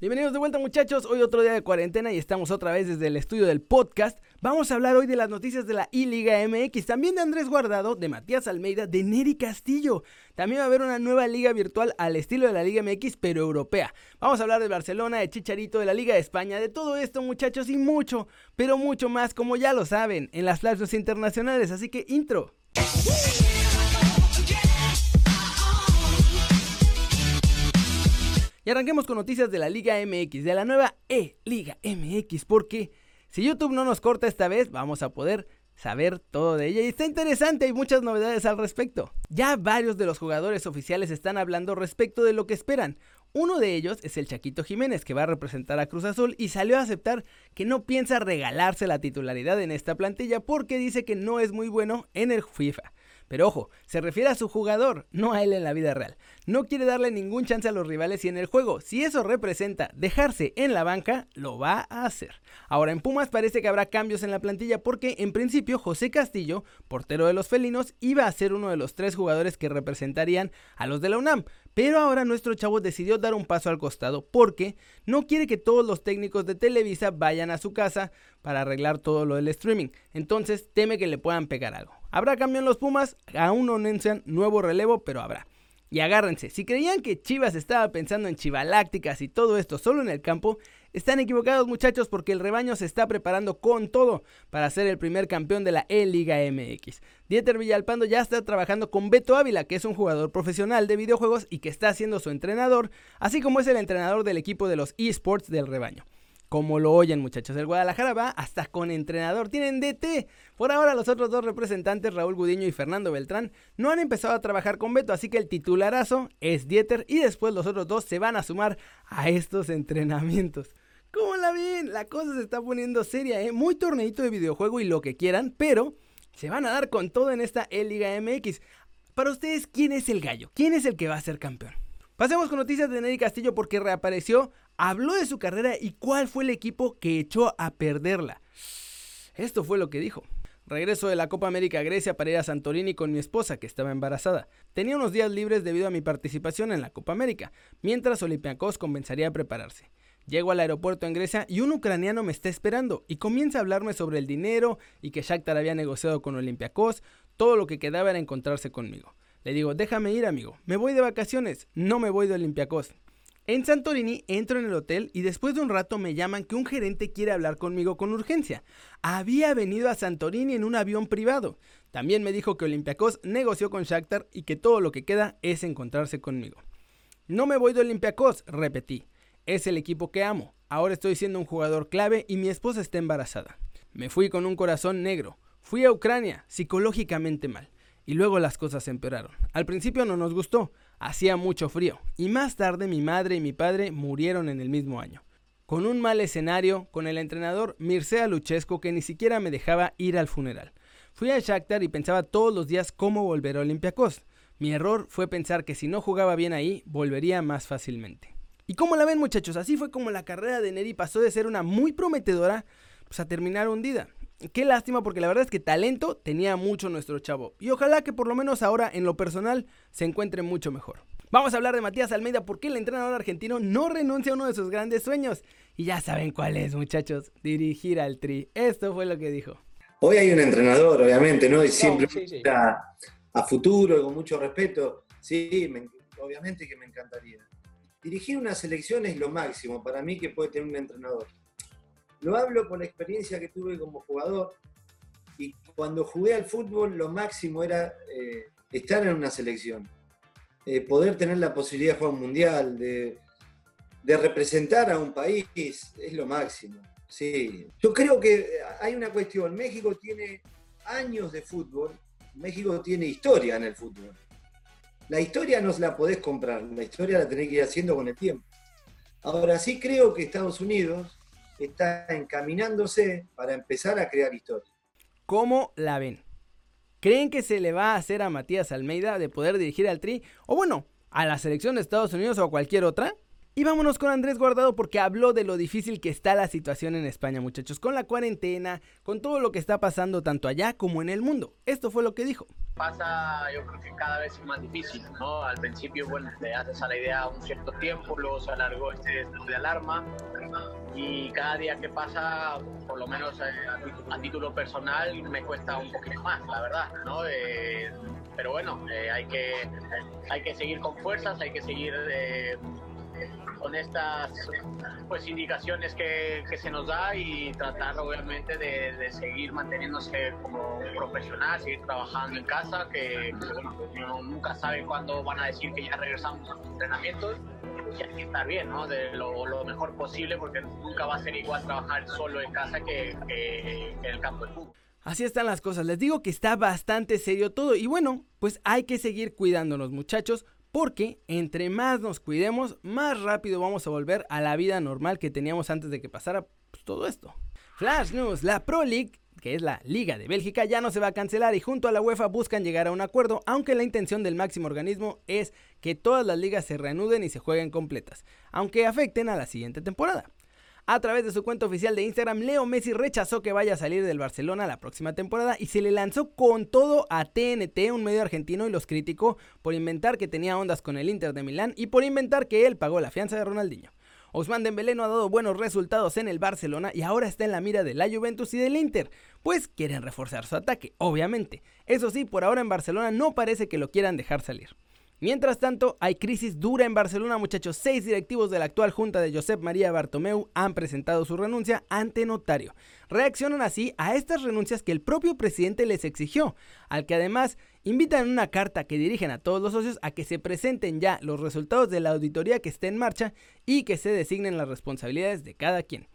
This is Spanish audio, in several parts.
Bienvenidos de vuelta muchachos, hoy otro día de cuarentena y estamos otra vez desde el estudio del podcast. Vamos a hablar hoy de las noticias de la I-Liga MX, también de Andrés Guardado, de Matías Almeida, de Neri Castillo. También va a haber una nueva liga virtual al estilo de la Liga MX, pero europea. Vamos a hablar de Barcelona, de Chicharito, de la Liga de España, de todo esto muchachos y mucho, pero mucho más como ya lo saben, en las flashes internacionales, así que intro. Y arranquemos con noticias de la Liga MX, de la nueva E-Liga MX, porque si YouTube no nos corta esta vez, vamos a poder saber todo de ella. Y está interesante, hay muchas novedades al respecto. Ya varios de los jugadores oficiales están hablando respecto de lo que esperan. Uno de ellos es el Chaquito Jiménez, que va a representar a Cruz Azul y salió a aceptar que no piensa regalarse la titularidad en esta plantilla porque dice que no es muy bueno en el FIFA. Pero ojo, se refiere a su jugador, no a él en la vida real. No quiere darle ningún chance a los rivales y en el juego, si eso representa dejarse en la banca, lo va a hacer. Ahora en Pumas parece que habrá cambios en la plantilla porque en principio José Castillo, portero de los felinos, iba a ser uno de los tres jugadores que representarían a los de la UNAM. Pero ahora nuestro chavo decidió dar un paso al costado porque no quiere que todos los técnicos de Televisa vayan a su casa para arreglar todo lo del streaming. Entonces teme que le puedan pegar algo. Habrá cambio en los Pumas, aún no anuncian nuevo relevo, pero habrá. Y agárrense, si creían que Chivas estaba pensando en chivalácticas y todo esto solo en el campo, están equivocados muchachos porque el rebaño se está preparando con todo para ser el primer campeón de la E-Liga MX. Dieter Villalpando ya está trabajando con Beto Ávila, que es un jugador profesional de videojuegos y que está siendo su entrenador, así como es el entrenador del equipo de los esports del rebaño. Como lo oyen muchachos, el Guadalajara va hasta con entrenador, tienen DT. Por ahora los otros dos representantes, Raúl Gudiño y Fernando Beltrán, no han empezado a trabajar con Beto, así que el titularazo es Dieter y después los otros dos se van a sumar a estos entrenamientos. ¿Cómo la ven? La cosa se está poniendo seria, ¿eh? Muy torneito de videojuego y lo que quieran, pero se van a dar con todo en esta E-Liga MX. Para ustedes, ¿quién es el gallo? ¿Quién es el que va a ser campeón? Pasemos con noticias de Neri Castillo porque reapareció, habló de su carrera y cuál fue el equipo que echó a perderla. Esto fue lo que dijo. Regreso de la Copa América a Grecia para ir a Santorini con mi esposa, que estaba embarazada. Tenía unos días libres debido a mi participación en la Copa América, mientras Olympiacos comenzaría a prepararse. Llego al aeropuerto en Grecia y un ucraniano me está esperando y comienza a hablarme sobre el dinero y que Shakhtar había negociado con Olympiacos, todo lo que quedaba era encontrarse conmigo. Le digo, déjame ir, amigo. Me voy de vacaciones. No me voy de Olympiacos. En Santorini entro en el hotel y después de un rato me llaman que un gerente quiere hablar conmigo con urgencia. Había venido a Santorini en un avión privado. También me dijo que Olympiacos negoció con Shakhtar y que todo lo que queda es encontrarse conmigo. No me voy de Olympiacos, repetí. Es el equipo que amo. Ahora estoy siendo un jugador clave y mi esposa está embarazada. Me fui con un corazón negro. Fui a Ucrania, psicológicamente mal y luego las cosas empeoraron. Al principio no nos gustó, hacía mucho frío, y más tarde mi madre y mi padre murieron en el mismo año. Con un mal escenario, con el entrenador Mircea Luchesco que ni siquiera me dejaba ir al funeral. Fui a Shakhtar y pensaba todos los días cómo volver a Olympiacos. Mi error fue pensar que si no jugaba bien ahí, volvería más fácilmente. ¿Y cómo la ven muchachos? Así fue como la carrera de Neri pasó de ser una muy prometedora pues, a terminar hundida. Qué lástima porque la verdad es que talento tenía mucho nuestro chavo. Y ojalá que por lo menos ahora en lo personal se encuentre mucho mejor. Vamos a hablar de Matías Almeida porque el entrenador argentino no renuncia a uno de sus grandes sueños. Y ya saben cuál es, muchachos, dirigir al Tri. Esto fue lo que dijo. Hoy hay un entrenador, obviamente, ¿no? Y siempre A, futuro, con mucho respeto. Sí, obviamente que me encantaría. Dirigir una selección es lo máximo para mí que puede tener un entrenador. Lo hablo por la experiencia que tuve como jugador y cuando jugué al fútbol lo máximo era eh, estar en una selección, eh, poder tener la posibilidad de jugar un mundial, de, representar a un país, es lo máximo. Sí. Yo creo que hay una cuestión, México tiene años de fútbol, México tiene historia en el fútbol. La historia no la podés comprar, la historia la tenés que ir haciendo con el tiempo. Ahora sí creo que Estados Unidos está encaminándose para empezar a crear historia. ¿Cómo la ven? ¿Creen que se le va a hacer a Matías Almeida de poder dirigir al Tri? O bueno, a la selección de Estados Unidos o a cualquier otra? Y vámonos con Andrés Guardado porque habló de lo difícil que está la situación en España, muchachos, con la cuarentena, con todo lo que está pasando tanto allá como en el mundo. Esto fue lo que dijo. Pasa, yo creo que cada vez es más difícil, ¿no? Al principio, bueno, te haces a la idea un cierto tiempo, luego se alargó este de alarma y cada día que pasa, por lo menos eh, a, título personal, me cuesta un poquito más, la verdad, ¿no? Eh, pero bueno, eh, hay, que, hay que seguir con fuerzas, hay que seguir con estas pues indicaciones que, que, se nos da y tratar obviamente de, seguir manteniéndose como profesional, seguir trabajando en casa, que, uno nunca sabe cuándo van a decir que ya regresamos a los entrenamientos y que estar bien, ¿no? De lo, mejor posible porque nunca va a ser igual trabajar solo en casa que, que en el campo de fútbol. Así están las cosas, les digo que está bastante serio todo y bueno, pues hay que seguir cuidándonos muchachos, porque entre más nos cuidemos, más rápido vamos a volver a la vida normal que teníamos antes de que pasara pues, todo esto. Flash News, la Pro League, que es la Liga de Bélgica, ya no se va a cancelar y junto a la UEFA buscan llegar a un acuerdo, aunque la intención del máximo organismo es que todas las ligas se reanuden y se jueguen completas, aunque afecten a la siguiente temporada. A través de su cuenta oficial de Instagram, Leo Messi rechazó que vaya a salir del Barcelona la próxima temporada y se le lanzó con todo a TNT, un medio argentino, y los criticó por inventar que tenía ondas con el Inter de Milán y por inventar que él pagó la fianza de Ronaldinho. Ousmane Dembélé no ha dado buenos resultados en el Barcelona y ahora está en la mira de la Juventus y del Inter, pues quieren reforzar su ataque, obviamente. Eso sí, por ahora en Barcelona no parece que lo quieran dejar salir. Mientras tanto, hay crisis dura en Barcelona, muchachos. Seis directivos de la actual junta de Josep María Bartomeu han presentado su renuncia ante notario. Reaccionan así a estas renuncias que el propio presidente les exigió, al que además invitan en una carta que dirigen a todos los socios a que se presenten ya los resultados de la auditoría que esté en marcha y que se designen las responsabilidades de cada quien.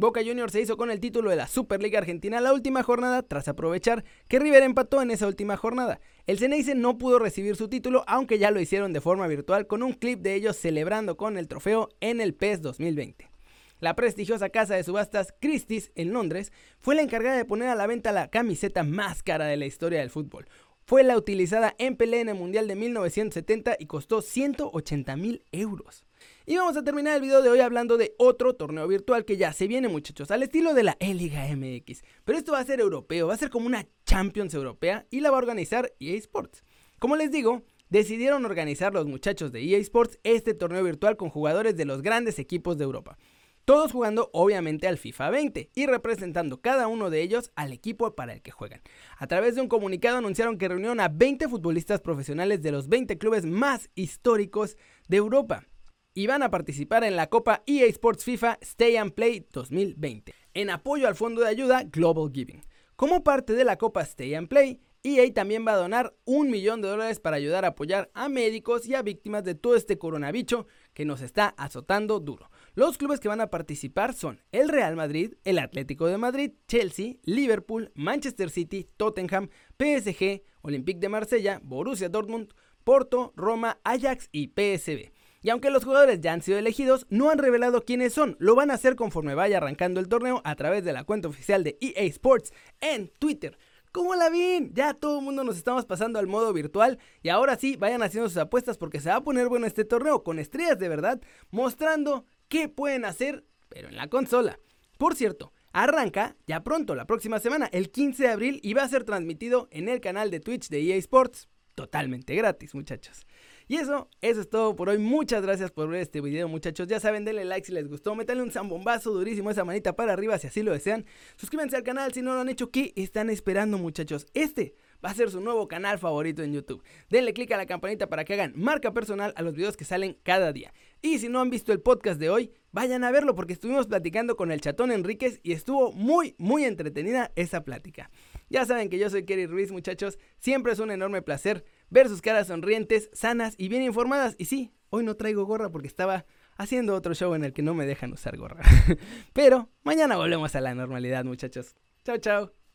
Boca Juniors se hizo con el título de la Superliga Argentina la última jornada tras aprovechar que River empató en esa última jornada. El Ceneice no pudo recibir su título aunque ya lo hicieron de forma virtual con un clip de ellos celebrando con el trofeo en el PES 2020. La prestigiosa casa de subastas Christie's en Londres fue la encargada de poner a la venta la camiseta más cara de la historia del fútbol. Fue la utilizada en pelea en el Mundial de 1970 y costó 180 mil euros. Y vamos a terminar el video de hoy hablando de otro torneo virtual que ya se viene muchachos, al estilo de la E-Liga MX. Pero esto va a ser europeo, va a ser como una Champions europea y la va a organizar EA Sports. Como les digo, decidieron organizar los muchachos de EA Sports este torneo virtual con jugadores de los grandes equipos de Europa. Todos jugando obviamente al FIFA 20 y representando cada uno de ellos al equipo para el que juegan. A través de un comunicado anunciaron que reunieron a 20 futbolistas profesionales de los 20 clubes más históricos de Europa y van a participar en la Copa EA Sports FIFA Stay and Play 2020, en apoyo al fondo de ayuda Global Giving. Como parte de la Copa Stay and Play, EA también va a donar un millón de dólares para ayudar a apoyar a médicos y a víctimas de todo este coronavirus que nos está azotando duro. Los clubes que van a participar son el Real Madrid, el Atlético de Madrid, Chelsea, Liverpool, Manchester City, Tottenham, PSG, Olympique de Marsella, Borussia Dortmund, Porto, Roma, Ajax y PSV. Y aunque los jugadores ya han sido elegidos, no han revelado quiénes son. Lo van a hacer conforme vaya arrancando el torneo a través de la cuenta oficial de EA Sports en Twitter. ¿Cómo la ven? Ya todo el mundo nos estamos pasando al modo virtual y ahora sí, vayan haciendo sus apuestas porque se va a poner bueno este torneo con estrellas de verdad, mostrando qué pueden hacer, pero en la consola. Por cierto, arranca ya pronto, la próxima semana, el 15 de abril, y va a ser transmitido en el canal de Twitch de EA Sports, totalmente gratis, muchachos. Y eso, eso es todo por hoy. Muchas gracias por ver este video, muchachos. Ya saben, denle like si les gustó. Métanle un zambombazo durísimo esa manita para arriba si así lo desean. Suscríbanse al canal si no lo han hecho. ¿Qué están esperando, muchachos? Este va a ser su nuevo canal favorito en YouTube. Denle click a la campanita para que hagan marca personal a los videos que salen cada día. Y si no han visto el podcast de hoy, vayan a verlo porque estuvimos platicando con el chatón Enríquez y estuvo muy, muy entretenida esa plática. Ya saben que yo soy Kerry Ruiz, muchachos. Siempre es un enorme placer ver sus caras sonrientes, sanas y bien informadas. Y sí, hoy no traigo gorra porque estaba haciendo otro show en el que no me dejan usar gorra. Pero mañana volvemos a la normalidad, muchachos. Chao, chao.